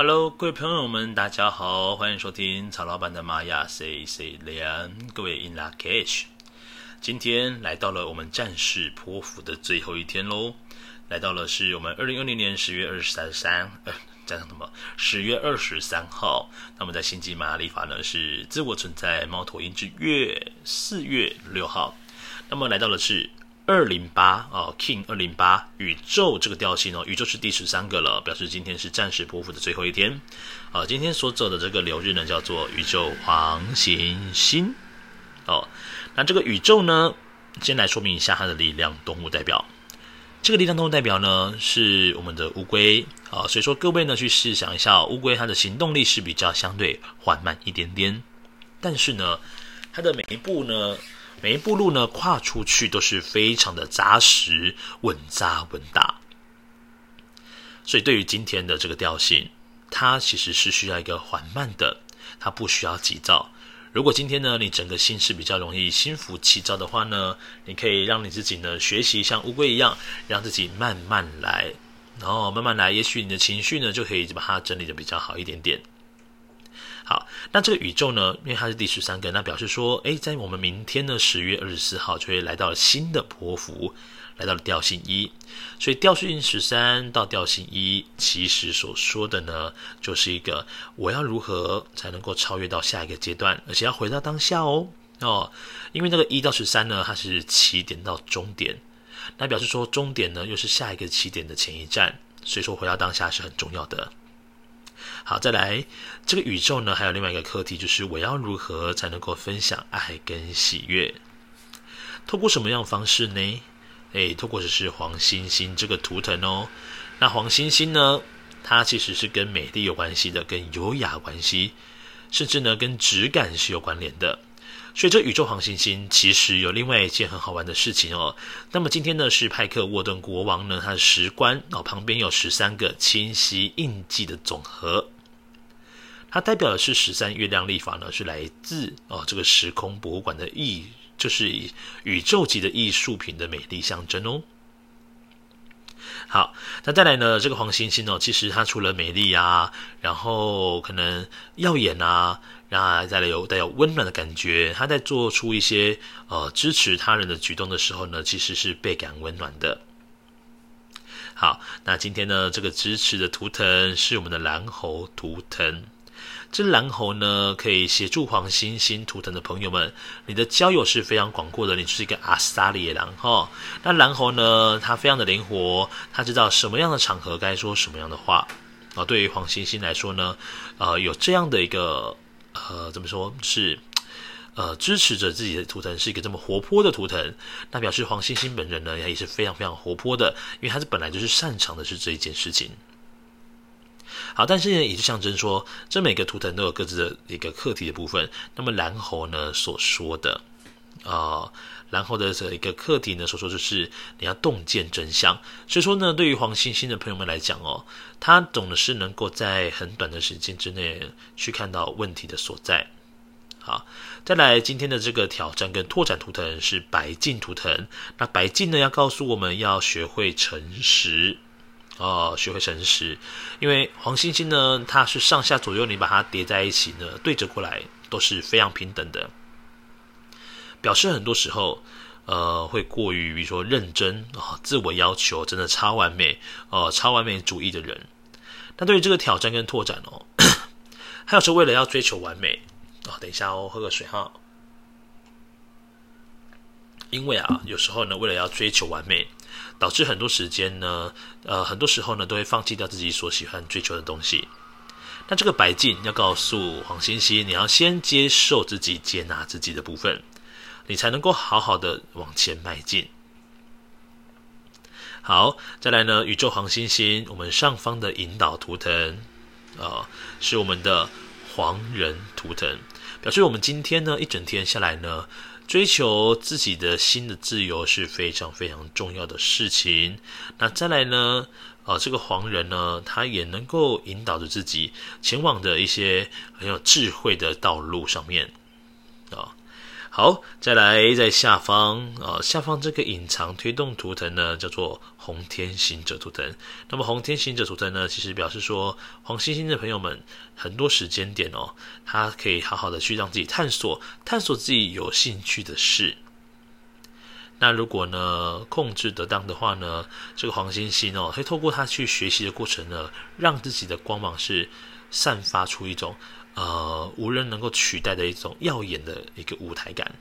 Hello，各位朋友们，大家好，欢迎收听曹老板的玛雅 Say Say 连，各位 In Lak'ech，今天来到了我们战士波符的最后一天喽，来到了是我们二零二零年十月二十三，呃，讲什么？十月二十三号。那么在星际玛雅历法呢是自我存在猫头鹰之月四月六号。那么来到了是。二零八哦，King 二零八宇宙这个调性哦，宇宙是第十三个了，表示今天是暂时波符的最后一天。啊，今天所走的这个流日呢，叫做宇宙黄行星。哦，那这个宇宙呢，先来说明一下它的力量动物代表。这个力量动物代表呢，是我们的乌龟啊，所以说各位呢去试想一下，乌龟它的行动力是比较相对缓慢一点点，但是呢，它的每一步呢。每一步路呢，跨出去都是非常的扎实、稳扎稳打。所以，对于今天的这个调性，它其实是需要一个缓慢的，它不需要急躁。如果今天呢，你整个心是比较容易心浮气躁的话呢，你可以让你自己呢学习像乌龟一样，让自己慢慢来，然后慢慢来，也许你的情绪呢就可以把它整理的比较好一点点。那这个宇宙呢，因为它是第十三个，那表示说，诶，在我们明天的十月二十四号就会来到了新的波幅，来到了调性一，所以调性十三到调性一，其实所说的呢，就是一个我要如何才能够超越到下一个阶段，而且要回到当下哦。哦，因为那个一到十三呢，它是起点到终点，那表示说终点呢又是下一个起点的前一站，所以说回到当下是很重要的。好，再来这个宇宙呢，还有另外一个课题，就是我要如何才能够分享爱跟喜悦？透过什么样方式呢？诶，透过的是黄星星这个图腾哦。那黄星星呢，它其实是跟美丽有关系的，跟优雅关系，甚至呢跟质感是有关联的。所以这宇宙黄星星其实有另外一件很好玩的事情哦。那么今天呢是派克沃顿国王呢，他的石棺哦，旁边有十三个清晰印记的总和。它代表的是十三月亮历法呢，是来自哦这个时空博物馆的艺，就是宇宙级的艺术品的美丽象征哦。好，那再来呢，这个黄星星哦，其实它除了美丽啊，然后可能耀眼啊，然后再来有带有温暖的感觉，它在做出一些呃支持他人的举动的时候呢，其实是倍感温暖的。好，那今天呢，这个支持的图腾是我们的蓝猴图腾。这蓝猴呢，可以协助黄星星图腾的朋友们，你的交友是非常广阔的，你是一个阿萨里的蓝哈。那蓝猴呢，它非常的灵活，它知道什么样的场合该说什么样的话啊。对于黄星星来说呢，呃，有这样的一个呃，怎么说是呃，支持着自己的图腾是一个这么活泼的图腾，那表示黄星星本人呢，也是非常非常活泼的，因为他是本来就是擅长的是这一件事情。好，但是呢，也就象征说，这每个图腾都有各自的一个课题的部分。那么蓝猴呢所说的，啊、蓝猴的这一个课题呢，所说就是你要洞见真相。所以说呢，对于黄星星的朋友们来讲哦，他总是能够在很短的时间之内去看到问题的所在。好，再来今天的这个挑战跟拓展图腾是白镜图腾。那白镜呢，要告诉我们要学会诚实。哦，学会诚实，因为黄星星呢，它是上下左右，你把它叠在一起呢，对折过来都是非常平等的，表示很多时候，呃，会过于比如说认真啊、哦，自我要求真的超完美，哦，超完美主义的人。那对于这个挑战跟拓展哦，还有时候为了要追求完美啊、哦，等一下哦，喝个水哈。因为啊，有时候呢，为了要追求完美。导致很多时间呢，呃，很多时候呢，都会放弃掉自己所喜欢追求的东西。那这个白镜要告诉黄星星，你要先接受自己、接纳自己的部分，你才能够好好的往前迈进。好，再来呢，宇宙黄星星，我们上方的引导图腾啊、是我们的黄人图腾，表示我们今天呢，一整天下来呢。追求自己的心的自由是非常非常重要的事情。那再来呢？啊，这个黄人呢，他也能够引导着自己前往的一些很有智慧的道路上面啊。好，再来在下方啊，下方这个隐藏推动图腾呢，叫做红天行者图腾。那么红天行者图腾呢，其实表示说黄星星的朋友们，很多时间点哦，他可以好好的去让自己探索，探索自己有兴趣的事。那如果呢，控制得当的话呢，这个黄星星哦，会透过他去学习的过程呢，让自己的光芒是散发出一种呃无人能够取代的一种耀眼的一个舞台感。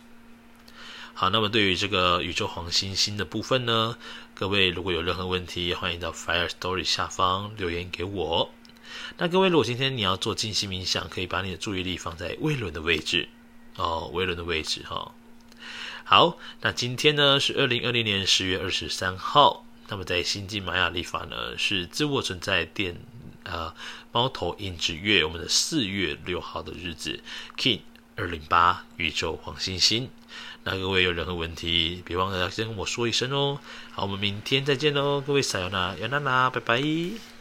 好，那么对于这个宇宙黄星星的部分呢，各位如果有任何问题，欢迎到 Fire Story 下方留言给我。那各位，如果今天你要做静心冥想，可以把你的注意力放在胃轮的位置哦，胃轮的位置哈。哦好，那今天呢是二零二零年十月二十三号。那么在星际玛雅历法呢是自我存在电呃猫头鹰之月，我们的四月六号的日子，King 二零八宇宙黄星星。那各位有任何问题，别忘了要先跟我说一声哦。好，我们明天再见喽，各位撒由那拉，亚娜娜，拜拜。